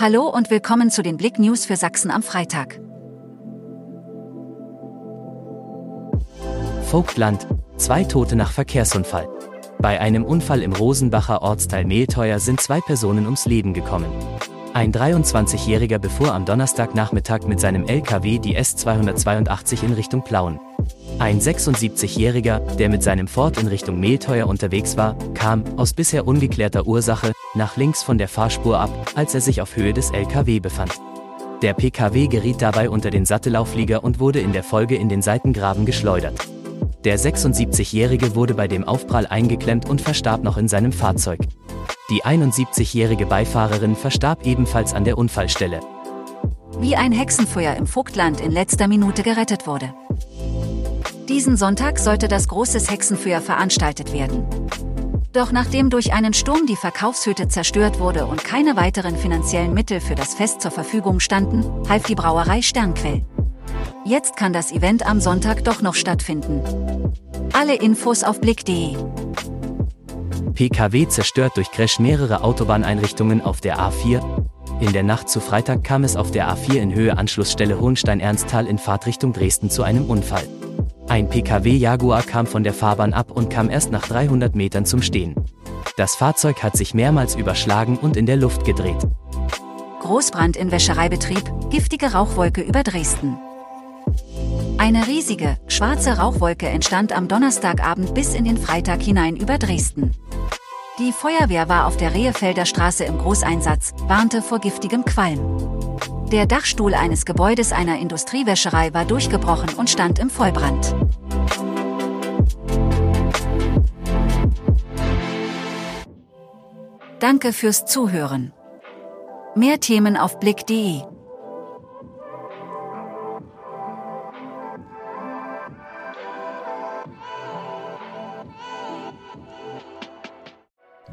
Hallo und willkommen zu den Blick News für Sachsen am Freitag. Vogtland, zwei Tote nach Verkehrsunfall. Bei einem Unfall im Rosenbacher Ortsteil Mehlteuer sind zwei Personen ums Leben gekommen. Ein 23-Jähriger befuhr am Donnerstagnachmittag mit seinem LKW die S282 in Richtung Plauen. Ein 76-Jähriger, der mit seinem Ford in Richtung Mehlteuer unterwegs war, kam, aus bisher ungeklärter Ursache, nach links von der Fahrspur ab, als er sich auf Höhe des LKW befand. Der PKW geriet dabei unter den Sattelauflieger und wurde in der Folge in den Seitengraben geschleudert. Der 76-Jährige wurde bei dem Aufprall eingeklemmt und verstarb noch in seinem Fahrzeug. Die 71-jährige Beifahrerin verstarb ebenfalls an der Unfallstelle. Wie ein Hexenfeuer im Vogtland in letzter Minute gerettet wurde. Diesen Sonntag sollte das großes Hexenfeuer veranstaltet werden. Doch nachdem durch einen Sturm die Verkaufshütte zerstört wurde und keine weiteren finanziellen Mittel für das Fest zur Verfügung standen, half die Brauerei Sternquell. Jetzt kann das Event am Sonntag doch noch stattfinden. Alle Infos auf blick.de. PKW zerstört durch Crash mehrere Autobahneinrichtungen auf der A4. In der Nacht zu Freitag kam es auf der A4 in Höhe Anschlussstelle Hohenstein-Ernsthal in Fahrtrichtung Dresden zu einem Unfall. Ein PKW Jaguar kam von der Fahrbahn ab und kam erst nach 300 Metern zum Stehen. Das Fahrzeug hat sich mehrmals überschlagen und in der Luft gedreht. Großbrand in Wäschereibetrieb, giftige Rauchwolke über Dresden. Eine riesige, schwarze Rauchwolke entstand am Donnerstagabend bis in den Freitag hinein über Dresden. Die Feuerwehr war auf der Rehefelder Straße im Großeinsatz, warnte vor giftigem Qualm. Der Dachstuhl eines Gebäudes einer Industriewäscherei war durchgebrochen und stand im Vollbrand. Danke fürs Zuhören. Mehr Themen auf blick.de